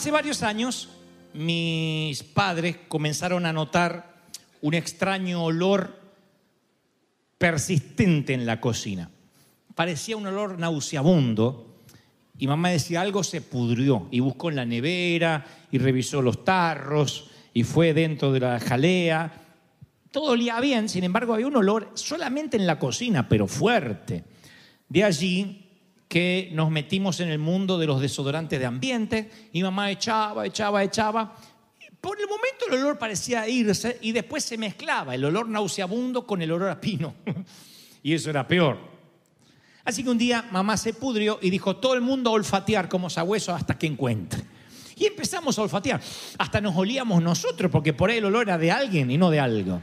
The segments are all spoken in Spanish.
hace varios años mis padres comenzaron a notar un extraño olor persistente en la cocina. Parecía un olor nauseabundo y mamá decía algo se pudrió y buscó en la nevera y revisó los tarros y fue dentro de la jalea. Todo olía bien, sin embargo había un olor solamente en la cocina, pero fuerte. De allí que nos metimos en el mundo de los desodorantes de ambiente y mamá echaba, echaba, echaba. Por el momento el olor parecía irse y después se mezclaba el olor nauseabundo con el olor a pino. y eso era peor. Así que un día mamá se pudrió y dijo, todo el mundo a olfatear como sabueso hasta que encuentre. Y empezamos a olfatear. Hasta nos olíamos nosotros, porque por ahí el olor era de alguien y no de algo.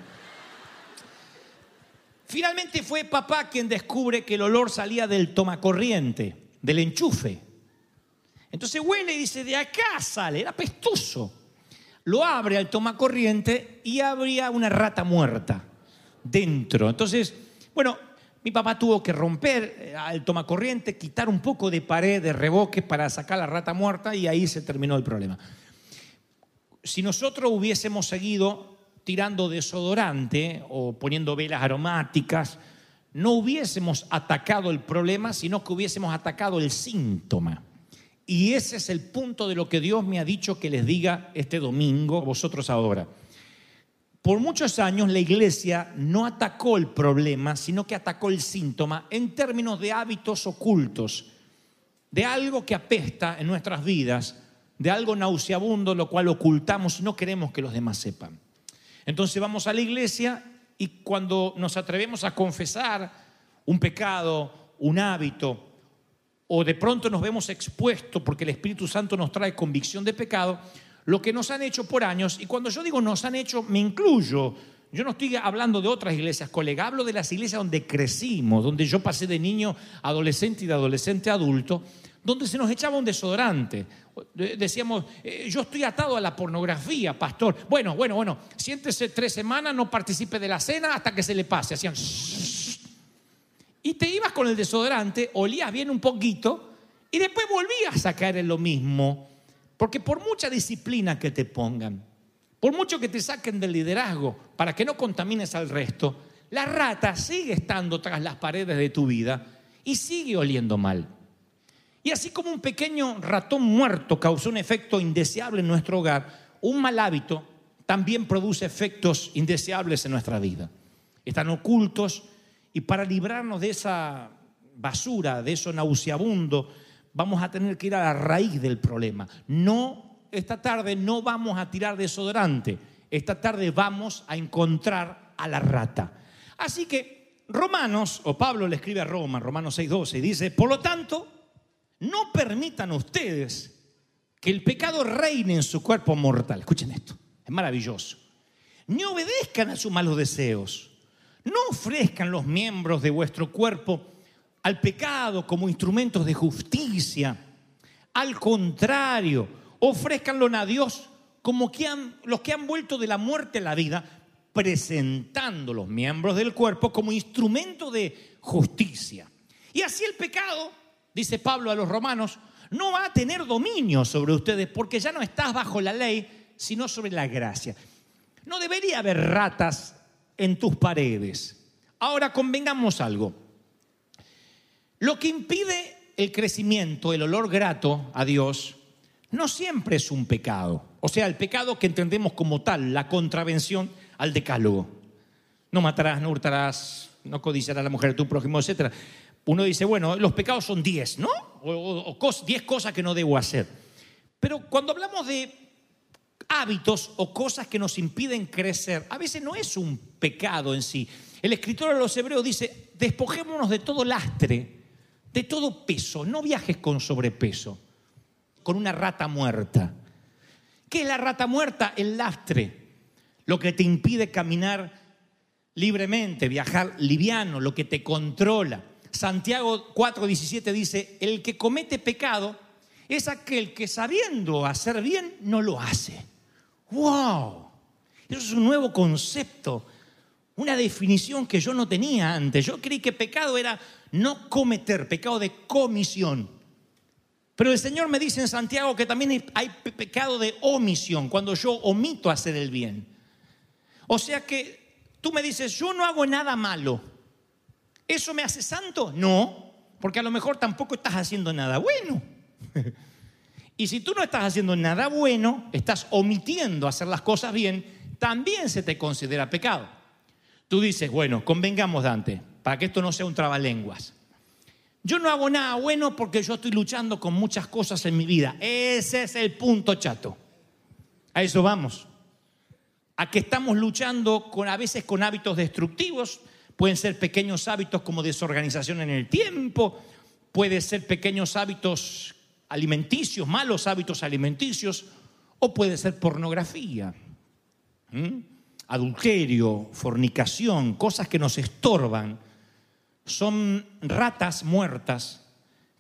Finalmente fue papá quien descubre que el olor salía del tomacorriente, del enchufe. Entonces huele y dice, de acá sale, era pestoso. Lo abre al tomacorriente y habría una rata muerta dentro. Entonces, bueno, mi papá tuvo que romper eh, al tomacorriente, quitar un poco de pared, de reboque para sacar la rata muerta y ahí se terminó el problema. Si nosotros hubiésemos seguido tirando desodorante o poniendo velas aromáticas, no hubiésemos atacado el problema, sino que hubiésemos atacado el síntoma. Y ese es el punto de lo que Dios me ha dicho que les diga este domingo vosotros ahora. Por muchos años la iglesia no atacó el problema, sino que atacó el síntoma en términos de hábitos ocultos, de algo que apesta en nuestras vidas, de algo nauseabundo, lo cual ocultamos y no queremos que los demás sepan. Entonces vamos a la iglesia y cuando nos atrevemos a confesar un pecado, un hábito, o de pronto nos vemos expuestos porque el Espíritu Santo nos trae convicción de pecado, lo que nos han hecho por años, y cuando yo digo nos han hecho, me incluyo. Yo no estoy hablando de otras iglesias, colega, hablo de las iglesias donde crecimos, donde yo pasé de niño adolescente y de adolescente adulto, donde se nos echaba un desodorante. Decíamos, eh, yo estoy atado a la pornografía, pastor. Bueno, bueno, bueno, siéntese tres semanas, no participe de la cena hasta que se le pase. Hacían... Y te ibas con el desodorante, olías bien un poquito y después volvías a caer en lo mismo. Porque por mucha disciplina que te pongan, por mucho que te saquen del liderazgo para que no contamines al resto, la rata sigue estando tras las paredes de tu vida y sigue oliendo mal. Y así como un pequeño ratón muerto causó un efecto indeseable en nuestro hogar, un mal hábito también produce efectos indeseables en nuestra vida. Están ocultos y para librarnos de esa basura, de eso nauseabundo, vamos a tener que ir a la raíz del problema. No, esta tarde no vamos a tirar desodorante, esta tarde vamos a encontrar a la rata. Así que Romanos, o Pablo le escribe a Roma, Romanos 6:12, y dice, por lo tanto, no permitan ustedes que el pecado reine en su cuerpo mortal. Escuchen esto, es maravilloso. Ni obedezcan a sus malos deseos. No ofrezcan los miembros de vuestro cuerpo al pecado como instrumentos de justicia. Al contrario, ofrezcanlo a Dios como los que han vuelto de la muerte a la vida, presentando los miembros del cuerpo como instrumento de justicia. Y así el pecado, dice Pablo a los romanos, no va a tener dominio sobre ustedes porque ya no estás bajo la ley, sino sobre la gracia. no debería haber ratas en tus paredes. Ahora convengamos algo. Lo que impide el crecimiento, el olor grato a Dios, no siempre es un pecado. O sea, el pecado que entendemos como tal, la contravención al decálogo. No matarás, no hurtarás, no codiciarás a la mujer de tu prójimo, etc. Uno dice, bueno, los pecados son 10, ¿no? O 10 cosas que no debo hacer. Pero cuando hablamos de hábitos o cosas que nos impiden crecer, a veces no es un pecado en sí. El escritor de los Hebreos dice, despojémonos de todo lastre, de todo peso, no viajes con sobrepeso, con una rata muerta. ¿Qué es la rata muerta? El lastre, lo que te impide caminar libremente, viajar liviano, lo que te controla. Santiago 4:17 dice, el que comete pecado es aquel que sabiendo hacer bien no lo hace. ¡Wow! Eso es un nuevo concepto, una definición que yo no tenía antes. Yo creí que pecado era no cometer, pecado de comisión. Pero el Señor me dice en Santiago que también hay pecado de omisión, cuando yo omito hacer el bien. O sea que tú me dices, yo no hago nada malo. ¿Eso me hace santo? No, porque a lo mejor tampoco estás haciendo nada bueno. y si tú no estás haciendo nada bueno, estás omitiendo hacer las cosas bien, también se te considera pecado. Tú dices, bueno, convengamos Dante, para que esto no sea un trabalenguas. Yo no hago nada bueno porque yo estoy luchando con muchas cosas en mi vida. Ese es el punto chato. A eso vamos. A que estamos luchando con a veces con hábitos destructivos, pueden ser pequeños hábitos como desorganización en el tiempo, puede ser pequeños hábitos alimenticios, malos hábitos alimenticios, o puede ser pornografía, adulterio, fornicación, cosas que nos estorban. Son ratas muertas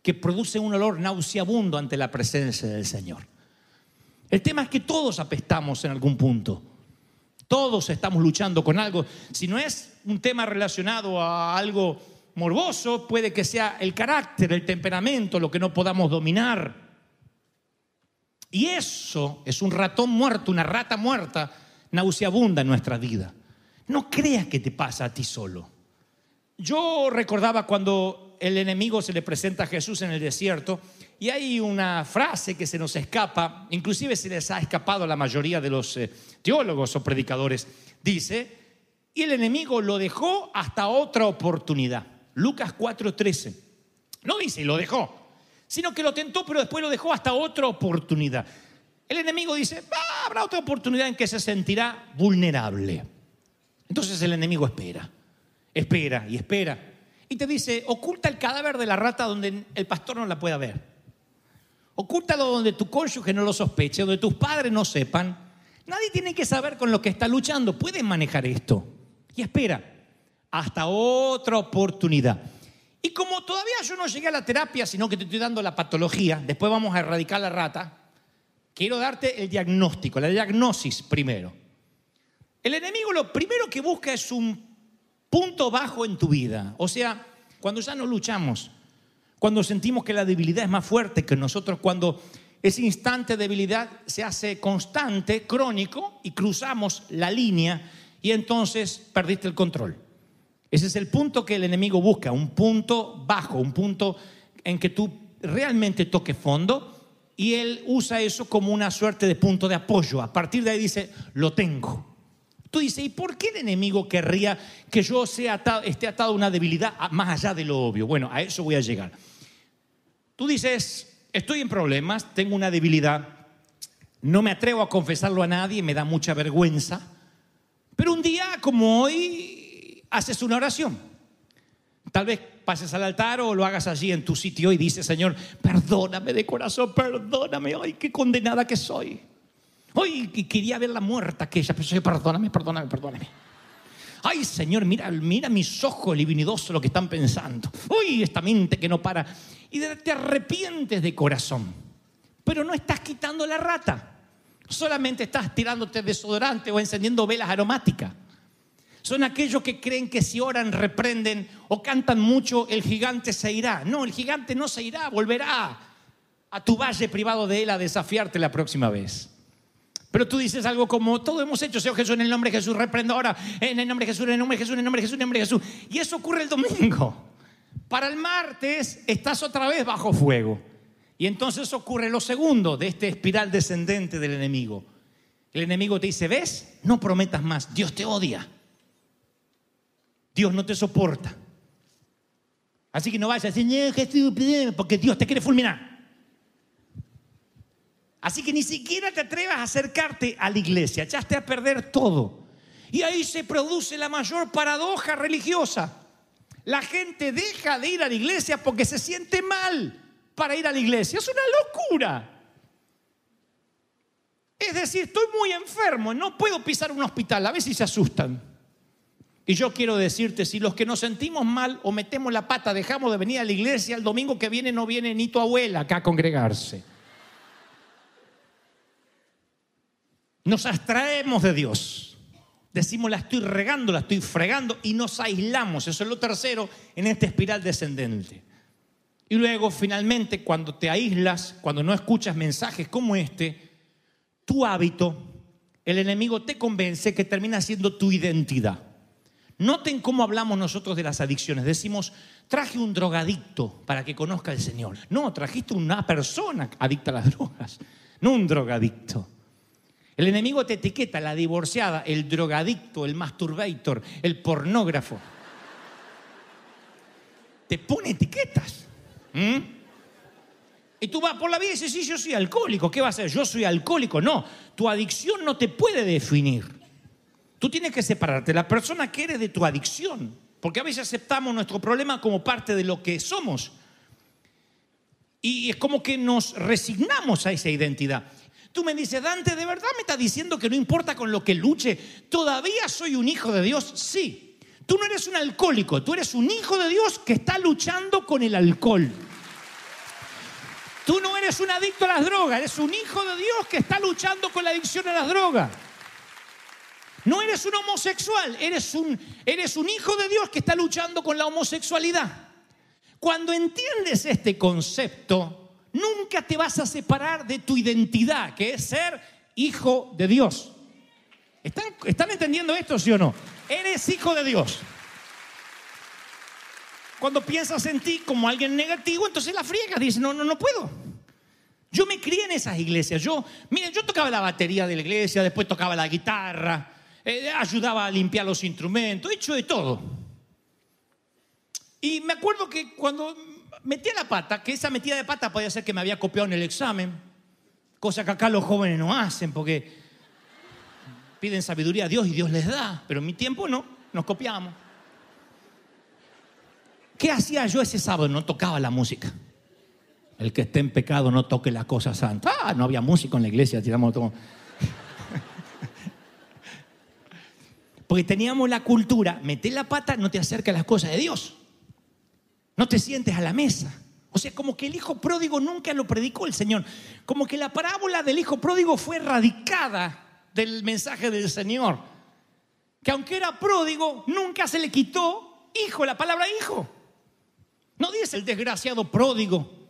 que producen un olor nauseabundo ante la presencia del Señor. El tema es que todos apestamos en algún punto. Todos estamos luchando con algo. Si no es un tema relacionado a algo morboso, puede que sea el carácter, el temperamento, lo que no podamos dominar. Y eso es un ratón muerto, una rata muerta, nauseabunda en nuestra vida. No creas que te pasa a ti solo. Yo recordaba cuando el enemigo se le presenta a Jesús en el desierto y hay una frase que se nos escapa, inclusive se les ha escapado a la mayoría de los eh, teólogos o predicadores. Dice, y el enemigo lo dejó hasta otra oportunidad. Lucas 4:13. No dice, lo dejó, sino que lo tentó, pero después lo dejó hasta otra oportunidad. El enemigo dice, ah, habrá otra oportunidad en que se sentirá vulnerable. Entonces el enemigo espera, espera y espera. Y te dice, oculta el cadáver de la rata donde el pastor no la pueda ver. Ocúltalo donde tu cónyuge no lo sospeche, donde tus padres no sepan. Nadie tiene que saber con lo que está luchando. Pueden manejar esto. Y espera hasta otra oportunidad. Y como todavía yo no llegué a la terapia, sino que te estoy dando la patología, después vamos a erradicar la rata, quiero darte el diagnóstico, la diagnosis primero. El enemigo lo primero que busca es un punto bajo en tu vida. O sea, cuando ya no luchamos, cuando sentimos que la debilidad es más fuerte que nosotros, cuando ese instante de debilidad se hace constante, crónico, y cruzamos la línea y entonces perdiste el control. Ese es el punto que el enemigo busca, un punto bajo, un punto en que tú realmente toques fondo y él usa eso como una suerte de punto de apoyo. A partir de ahí dice, lo tengo. Tú dices, ¿y por qué el enemigo querría que yo sea esté atado a una debilidad más allá de lo obvio? Bueno, a eso voy a llegar. Tú dices, estoy en problemas, tengo una debilidad, no me atrevo a confesarlo a nadie, me da mucha vergüenza, pero un día como hoy haces una oración. Tal vez pases al altar o lo hagas allí en tu sitio y dices, Señor, perdóname de corazón, perdóname, ay, qué condenada que soy. Ay, quería ver la muerta que ella, pero perdóname, perdóname, perdóname. Ay, Señor, mira, mira mis ojos libinidosos lo que están pensando. Uy, esta mente que no para. Y te arrepientes de corazón. Pero no estás quitando la rata. Solamente estás tirándote desodorante o encendiendo velas aromáticas. Son aquellos que creen que si oran, reprenden o cantan mucho, el gigante se irá. No, el gigante no se irá, volverá a tu valle privado de él a desafiarte la próxima vez. Pero tú dices algo como, todo hemos hecho, Señor Jesús, en el nombre de Jesús, reprendo ahora, en el nombre de Jesús, en el nombre de Jesús, en el nombre de Jesús, en el nombre de Jesús. Y eso ocurre el domingo. Para el martes estás otra vez bajo fuego. Y entonces ocurre lo segundo de este espiral descendente del enemigo. El enemigo te dice, ¿ves? No prometas más, Dios te odia. Dios no te soporta. Así que no vayas a decir, porque Dios te quiere fulminar. Así que ni siquiera te atrevas a acercarte a la iglesia, echaste a perder todo. Y ahí se produce la mayor paradoja religiosa. La gente deja de ir a la iglesia porque se siente mal para ir a la iglesia. Es una locura. Es decir, estoy muy enfermo, no puedo pisar un hospital, a ver si se asustan. Y yo quiero decirte, si los que nos sentimos mal o metemos la pata, dejamos de venir a la iglesia, el domingo que viene no viene ni tu abuela acá a congregarse. Nos abstraemos de Dios. Decimos, la estoy regando, la estoy fregando y nos aislamos. Eso es lo tercero en esta espiral descendente. Y luego, finalmente, cuando te aíslas, cuando no escuchas mensajes como este, tu hábito, el enemigo te convence que termina siendo tu identidad. Noten cómo hablamos nosotros de las adicciones. Decimos, traje un drogadicto para que conozca al Señor. No, trajiste una persona adicta a las drogas, no un drogadicto. El enemigo te etiqueta, la divorciada, el drogadicto, el masturbator, el pornógrafo. Te pone etiquetas. Y tú vas por la vida y dices, sí, yo soy alcohólico. ¿Qué va a ser? Yo soy alcohólico. No, tu adicción no te puede definir. Tú tienes que separarte la persona que eres de tu adicción. Porque a veces aceptamos nuestro problema como parte de lo que somos. Y es como que nos resignamos a esa identidad. Tú me dices, Dante, ¿de verdad me estás diciendo que no importa con lo que luche? ¿Todavía soy un hijo de Dios? Sí. Tú no eres un alcohólico, tú eres un hijo de Dios que está luchando con el alcohol. Tú no eres un adicto a las drogas, eres un hijo de Dios que está luchando con la adicción a las drogas. No eres un homosexual, eres un, eres un hijo de Dios que está luchando con la homosexualidad. Cuando entiendes este concepto, nunca te vas a separar de tu identidad, que es ser hijo de Dios. ¿Están, ¿Están entendiendo esto, sí o no? Eres hijo de Dios. Cuando piensas en ti como alguien negativo, entonces la friegas, dices, no, no, no puedo. Yo me crié en esas iglesias. Yo, miren, yo tocaba la batería de la iglesia, después tocaba la guitarra, eh, ayudaba a limpiar los instrumentos, he hecho de todo. Y me acuerdo que cuando metía la pata, que esa metida de pata podía ser que me había copiado en el examen, cosa que acá los jóvenes no hacen porque piden sabiduría a Dios y Dios les da, pero en mi tiempo no, nos copiamos. ¿Qué hacía yo ese sábado? No tocaba la música. El que esté en pecado no toque la cosa santa. Ah, no había música en la iglesia, tiramos todo. Porque teníamos la cultura, meter la pata no te acerca a las cosas de Dios. No te sientes a la mesa. O sea, como que el hijo pródigo nunca lo predicó el Señor. Como que la parábola del hijo pródigo fue erradicada del mensaje del Señor. Que aunque era pródigo, nunca se le quitó hijo, la palabra hijo. No dice el desgraciado pródigo,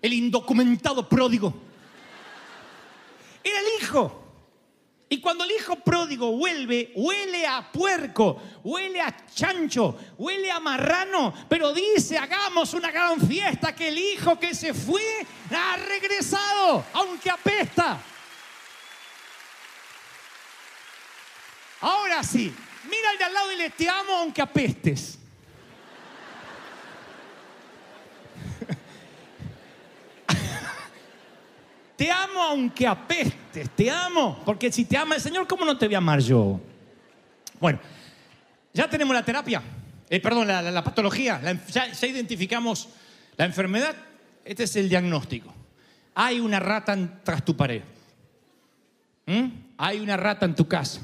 el indocumentado pródigo. Era el hijo. Y cuando el hijo pródigo vuelve, huele a puerco, huele a chancho, huele a marrano, pero dice, hagamos una gran fiesta que el hijo que se fue ha regresado, aunque apesta. Ahora sí, mira al de al lado y le te amo aunque apestes. Te amo aunque apestes, te amo. Porque si te ama el Señor, ¿cómo no te voy a amar yo? Bueno, ya tenemos la terapia, eh, perdón, la, patología, ya, identificamos la enfermedad. Este es el diagnóstico. Hay una rata en- tras tu pared. ¿Mm? Hay una rata en tu casa.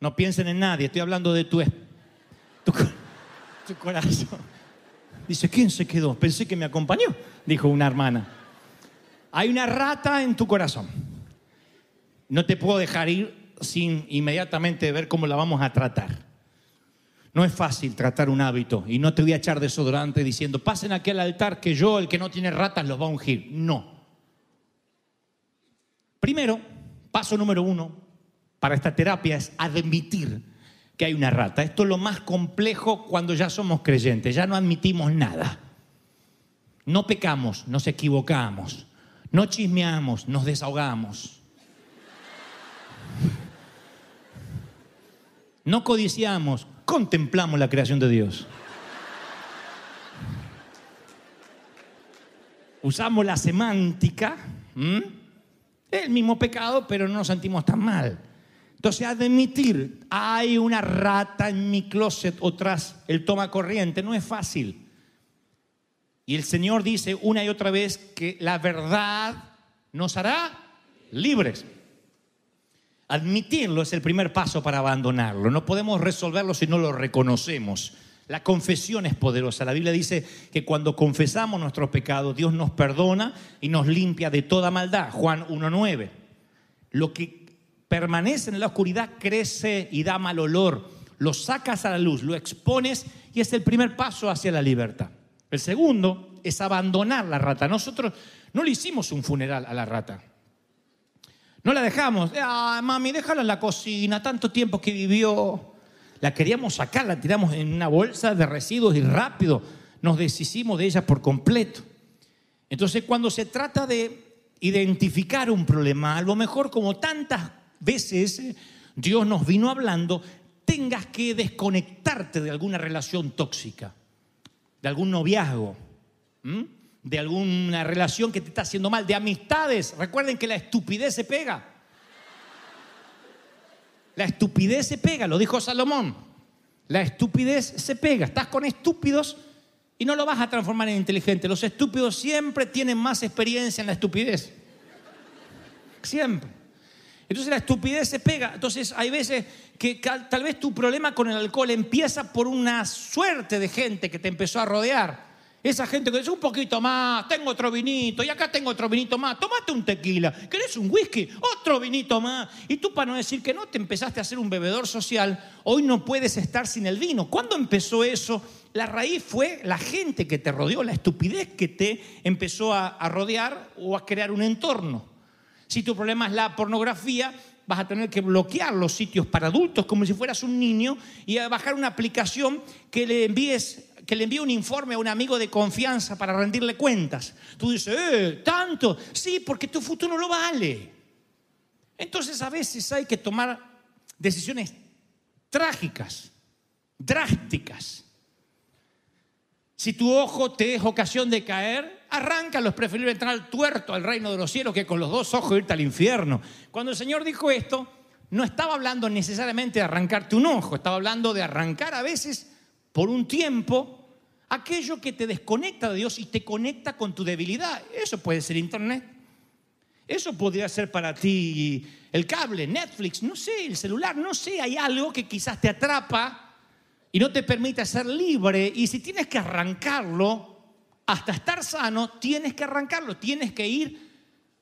No piensen en nadie, estoy hablando de tu, tu, tu corazón. Dice, ¿quién se quedó? Pensé que me acompañó, dijo una hermana. Hay una rata en tu corazón. No te puedo dejar ir sin inmediatamente ver cómo la vamos a tratar. No es fácil tratar un hábito y no te voy a echar desodorante diciendo, pasen aquí al altar que yo, el que no tiene ratas, los va a ungir. No. Primero, Paso número uno para esta terapia es admitir que hay una rata. Esto es lo más complejo cuando ya somos creyentes, ya no admitimos nada. No pecamos, nos equivocamos, no chismeamos, nos desahogamos. No codiciamos, contemplamos la creación de Dios. Usamos la semántica, ¿m? el mismo pecado, pero no nos sentimos tan mal. Entonces, admitir, hay una rata en mi closet o tras el toma corriente, no es fácil. Y el Señor dice una y otra vez que la verdad nos hará libres. Admitirlo es el primer paso para abandonarlo. No podemos resolverlo si no lo reconocemos. La confesión es poderosa. La Biblia dice que cuando confesamos nuestros pecados, Dios nos perdona y nos limpia de toda maldad. Juan 1.9. Lo que permanece en la oscuridad crece y da mal olor. Lo sacas a la luz, lo expones y es el primer paso hacia la libertad. El segundo es abandonar la rata. Nosotros no le hicimos un funeral a la rata. No la dejamos. Ah, mami, déjala en la cocina, tanto tiempo que vivió. La queríamos sacar, la tiramos en una bolsa de residuos y rápido nos deshicimos de ella por completo. Entonces, cuando se trata de identificar un problema, a lo mejor como tantas veces Dios nos vino hablando, tengas que desconectarte de alguna relación tóxica, de algún noviazgo, de alguna relación que te está haciendo mal, de amistades. Recuerden que la estupidez se pega. La estupidez se pega, lo dijo Salomón. La estupidez se pega. Estás con estúpidos y no lo vas a transformar en inteligente. Los estúpidos siempre tienen más experiencia en la estupidez. Siempre. Entonces la estupidez se pega. Entonces hay veces que tal vez tu problema con el alcohol empieza por una suerte de gente que te empezó a rodear. Esa gente que dice un poquito más, tengo otro vinito, y acá tengo otro vinito más, tomate un tequila, ¿querés un whisky? Otro vinito más. Y tú para no decir que no, te empezaste a hacer un bebedor social, hoy no puedes estar sin el vino. ¿Cuándo empezó eso? La raíz fue la gente que te rodeó, la estupidez que te empezó a rodear o a crear un entorno. Si tu problema es la pornografía, vas a tener que bloquear los sitios para adultos como si fueras un niño y a bajar una aplicación que le envíes que le envíe un informe a un amigo de confianza para rendirle cuentas. Tú dices, eh, tanto, sí, porque tu futuro lo vale. Entonces a veces hay que tomar decisiones trágicas, drásticas. Si tu ojo te es ocasión de caer, arráncalo, es preferible entrar al tuerto al reino de los cielos que con los dos ojos irte al infierno. Cuando el Señor dijo esto, no estaba hablando necesariamente de arrancarte un ojo, estaba hablando de arrancar a veces por un tiempo aquello que te desconecta de Dios y te conecta con tu debilidad. Eso puede ser internet. Eso podría ser para ti el cable, Netflix, no sé, el celular, no sé, hay algo que quizás te atrapa y no te permite ser libre. Y si tienes que arrancarlo, hasta estar sano, tienes que arrancarlo, tienes que ir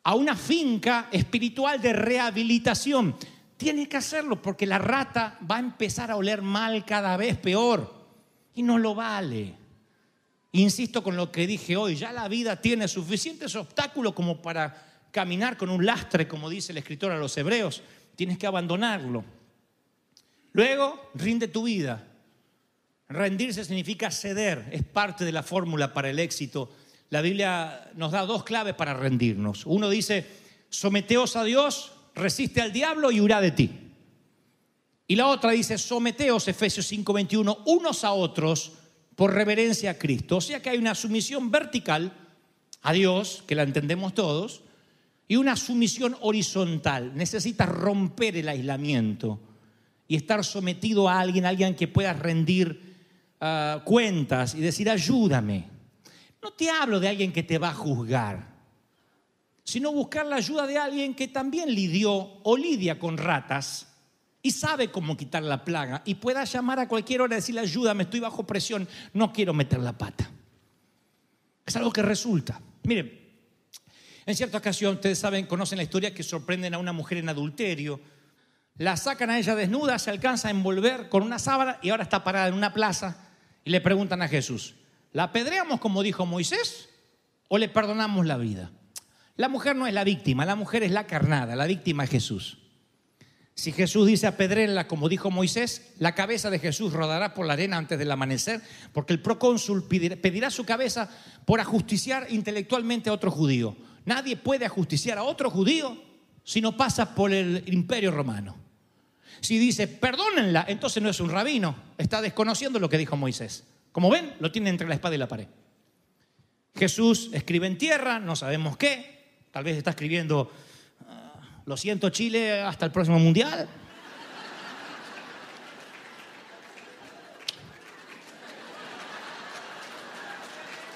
a una finca espiritual de rehabilitación. Tienes que hacerlo porque la rata va a empezar a oler mal cada vez peor y no lo vale. Insisto con lo que dije hoy, ya la vida tiene suficientes obstáculos como para caminar con un lastre, como dice el escritor a los hebreos. Tienes que abandonarlo. Luego, rinde tu vida. Rendirse significa ceder, es parte de la fórmula para el éxito. La Biblia nos da dos claves para rendirnos. Uno dice, someteos a Dios, resiste al diablo y huirá de ti. Y la otra dice, someteos, Efesios 5:21, unos a otros por reverencia a Cristo. O sea que hay una sumisión vertical a Dios, que la entendemos todos, y una sumisión horizontal. Necesitas romper el aislamiento y estar sometido a alguien, alguien que pueda rendir uh, cuentas y decir, ayúdame. No te hablo de alguien que te va a juzgar, sino buscar la ayuda de alguien que también lidió o lidia con ratas y sabe cómo quitar la plaga y pueda llamar a cualquier hora y decirle, ayúdame, estoy bajo presión, no quiero meter la pata. Es algo que resulta. Miren, en cierta ocasión, ustedes saben, conocen la historia que sorprenden a una mujer en adulterio, la sacan a ella desnuda, se alcanza a envolver con una sábana y ahora está parada en una plaza y le preguntan a Jesús, ¿la apedreamos como dijo Moisés o le perdonamos la vida? La mujer no es la víctima, la mujer es la carnada, la víctima es Jesús. Si Jesús dice apedréenla, como dijo Moisés, la cabeza de Jesús rodará por la arena antes del amanecer, porque el procónsul pedirá, pedirá su cabeza por ajusticiar intelectualmente a otro judío. Nadie puede ajusticiar a otro judío si no pasa por el imperio romano. Si dice, perdónenla, entonces no es un rabino, está desconociendo lo que dijo Moisés. Como ven, lo tiene entre la espada y la pared. Jesús escribe en tierra, no sabemos qué, tal vez está escribiendo, ah, lo siento Chile, hasta el próximo mundial.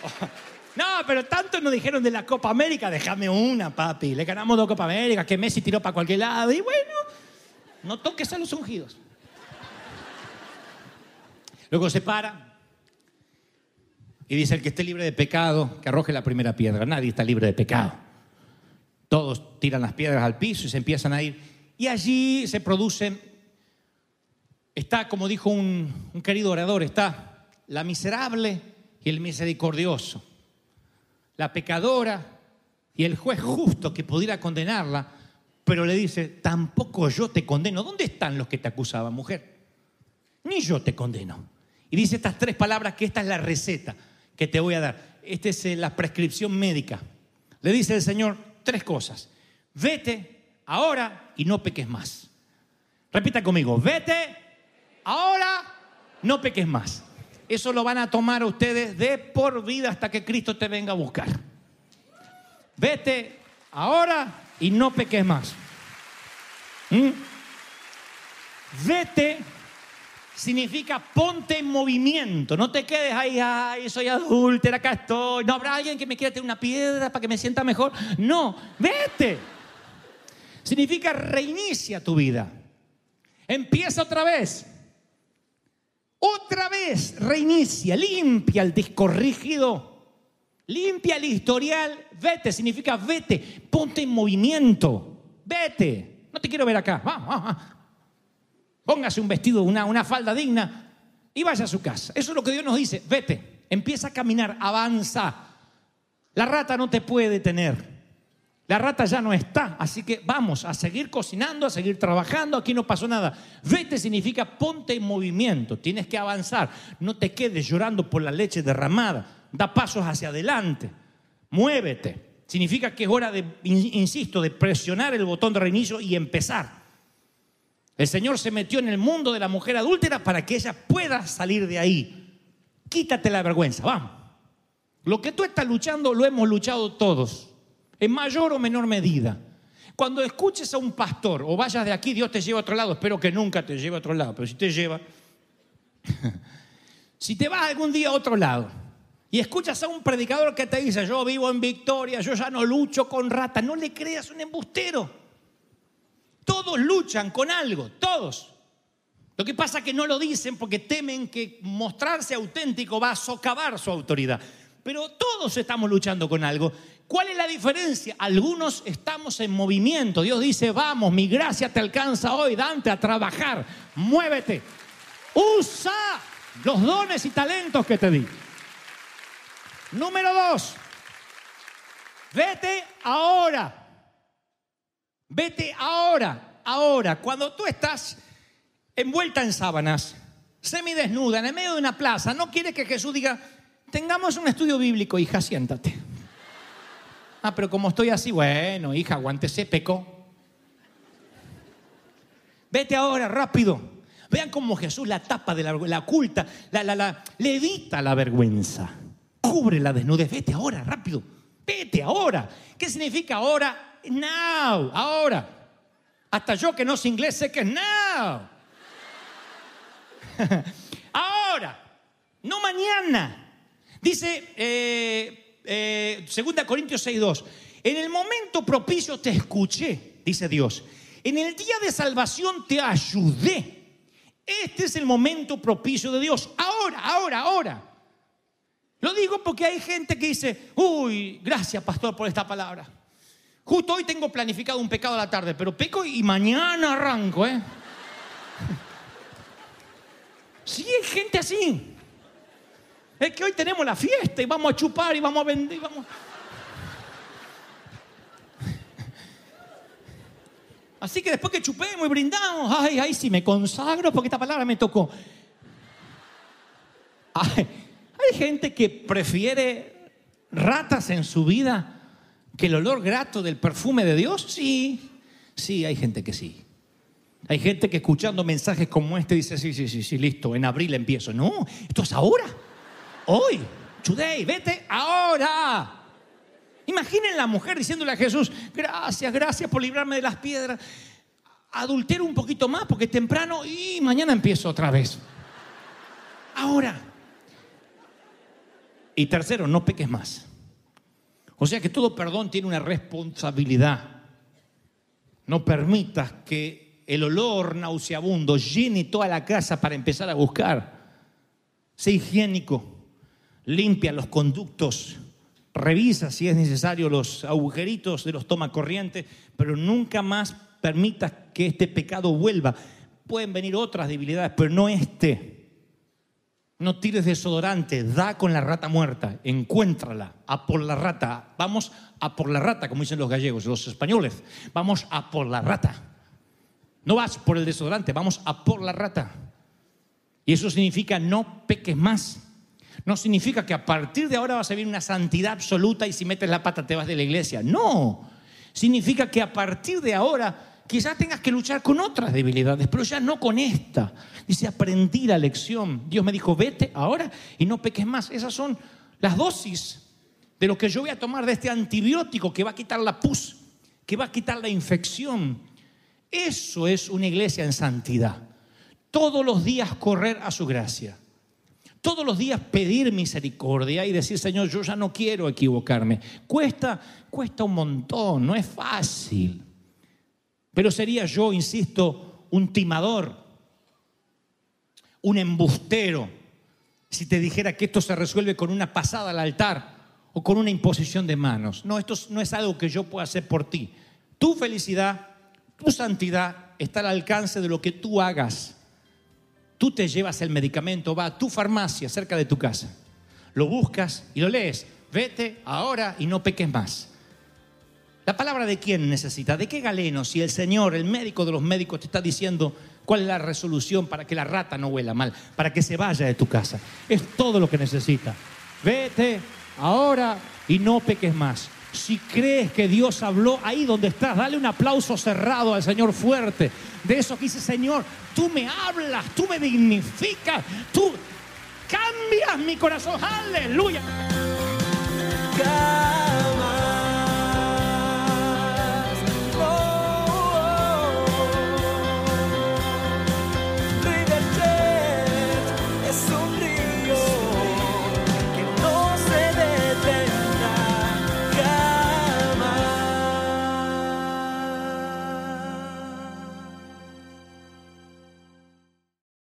No, pero tanto nos dijeron de la Copa América, déjame una, papi. Le ganamos dos Copa América, que Messi tiró para cualquier lado. Y bueno, no toques a los ungidos. Luego se para y dice, el que esté libre de pecado, que arroje la primera piedra. Nadie está libre de pecado. Todos tiran las piedras al piso y se empiezan a ir. Y allí se producen, está, como dijo un, un querido orador, está la miserable y el misericordioso la pecadora y el juez justo que pudiera condenarla, pero le dice, tampoco yo te condeno. ¿Dónde están los que te acusaban, mujer? Ni yo te condeno. Y dice estas tres palabras que esta es la receta que te voy a dar. Esta es eh, la prescripción médica. Le dice el Señor tres cosas. Vete ahora y no peques más. Repita conmigo, vete ahora, no peques más. Eso lo van a tomar ustedes de por vida hasta que Cristo te venga a buscar. Vete ahora y no peques más. ¿Mm? Vete significa ponte en movimiento. No te quedes ahí, ay, soy adúltera, acá estoy. No habrá alguien que me quiera tener una piedra para que me sienta mejor. No, vete. Significa reinicia tu vida. Empieza otra vez. Otra vez reinicia, limpia el disco rígido, limpia el historial, vete, significa vete, ponte en movimiento, vete, no te quiero ver acá, vamos, vamos. póngase un vestido, una, una falda digna y vaya a su casa. Eso es lo que Dios nos dice, vete, empieza a caminar, avanza. La rata no te puede detener. La rata ya no está, así que vamos a seguir cocinando, a seguir trabajando, aquí no pasó nada. Vete significa ponte en movimiento, tienes que avanzar, no te quedes llorando por la leche derramada, da pasos hacia adelante, muévete. Significa que es hora de, insisto, de presionar el botón de reinicio y empezar. El Señor se metió en el mundo de la mujer adúltera para que ella pueda salir de ahí. Quítate la vergüenza, vamos. Lo que tú estás luchando lo hemos luchado todos en mayor o menor medida. Cuando escuches a un pastor o vayas de aquí, Dios te lleva a otro lado, espero que nunca te lleve a otro lado, pero si te lleva, si te vas algún día a otro lado y escuchas a un predicador que te dice, yo vivo en victoria, yo ya no lucho con rata, no le creas un embustero. Todos luchan con algo, todos. Lo que pasa es que no lo dicen porque temen que mostrarse auténtico va a socavar su autoridad. Pero todos estamos luchando con algo. ¿Cuál es la diferencia? Algunos estamos en movimiento. Dios dice, vamos, mi gracia te alcanza hoy, Dante, a trabajar. Muévete. Usa los dones y talentos que te di. Número dos, vete ahora. Vete ahora, ahora. Cuando tú estás envuelta en sábanas, semidesnuda, en el medio de una plaza, no quieres que Jesús diga, tengamos un estudio bíblico, hija, siéntate. Ah, pero como estoy así, bueno, hija, aguántese, peco. Vete ahora, rápido. Vean cómo Jesús la tapa de la, la oculta, la, la, la, le evita la vergüenza. Cubre la desnudez. Vete ahora, rápido. Vete ahora. ¿Qué significa ahora? Now, ahora. Hasta yo que no sé inglés sé que es now. ahora, no mañana. Dice eh, eh, 2 Corintios 6.2, en el momento propicio te escuché, dice Dios. En el día de salvación te ayudé. Este es el momento propicio de Dios. Ahora, ahora, ahora. Lo digo porque hay gente que dice, uy, gracias pastor por esta palabra. Justo hoy tengo planificado un pecado a la tarde, pero peco y mañana arranco, ¿eh? Sí, hay gente así. Es que hoy tenemos la fiesta y vamos a chupar y vamos a vender. Vamos... Así que después que chupemos y brindamos, ay, ay, si me consagro porque esta palabra me tocó. Hay, hay gente que prefiere ratas en su vida que el olor grato del perfume de Dios. Sí, sí, hay gente que sí. Hay gente que escuchando mensajes como este dice, sí, sí, sí, sí, listo, en abril empiezo. No, esto es ahora. Hoy. Today, vete ahora. Imaginen la mujer diciéndole a Jesús, gracias, gracias por librarme de las piedras. Adultero un poquito más porque es temprano y mañana empiezo otra vez. Ahora. Y tercero, no peques más. O sea que todo perdón tiene una responsabilidad. No permitas que el olor nauseabundo llene toda la casa para empezar a buscar. Sé higiénico, limpia los conductos, revisa si es necesario los agujeritos de los tomacorrientes, pero nunca más permitas que este pecado vuelva. Pueden venir otras debilidades, pero no este. No tires desodorante, da con la rata muerta, encuéntrala, a por la rata. Vamos a por la rata, como dicen los gallegos, los españoles. Vamos a por la rata. No vas por el desodorante, vamos a por la rata. Y eso significa no peques más. No significa que a partir de ahora vas a vivir una santidad absoluta y si metes la pata te vas de la iglesia. No. Significa que a partir de ahora quizás tengas que luchar con otras debilidades, pero ya no con esta. Dice, aprendí la lección. Dios me dijo, vete ahora y no peques más. Esas son las dosis de lo que yo voy a tomar de este antibiótico que va a quitar la pus, que va a quitar la infección. Eso es una iglesia en santidad. Todos los días correr a su gracia. Todos los días pedir misericordia y decir, Señor, yo ya no quiero equivocarme. Cuesta, cuesta un montón, no es fácil. Pero sería yo, insisto, un timador, un embustero, si te dijera que esto se resuelve con una pasada al altar o con una imposición de manos. No, esto no es algo que yo pueda hacer por ti. Tu felicidad, tu santidad está al alcance de lo que tú hagas. Tú te llevas el medicamento, va a tu farmacia cerca de tu casa, lo buscas y lo lees. Vete ahora y no peques más. ¿La palabra de quién necesita? ¿De qué galeno? Si el Señor, el médico de los médicos, te está diciendo cuál es la resolución para que la rata no huela mal, para que se vaya de tu casa. Es todo lo que necesita. Vete ahora y no peques más. Si crees que Dios habló ahí donde estás, dale un aplauso cerrado al Señor fuerte. De eso que dice, Señor, tú me hablas, tú me dignificas, tú cambias mi corazón. Aleluya.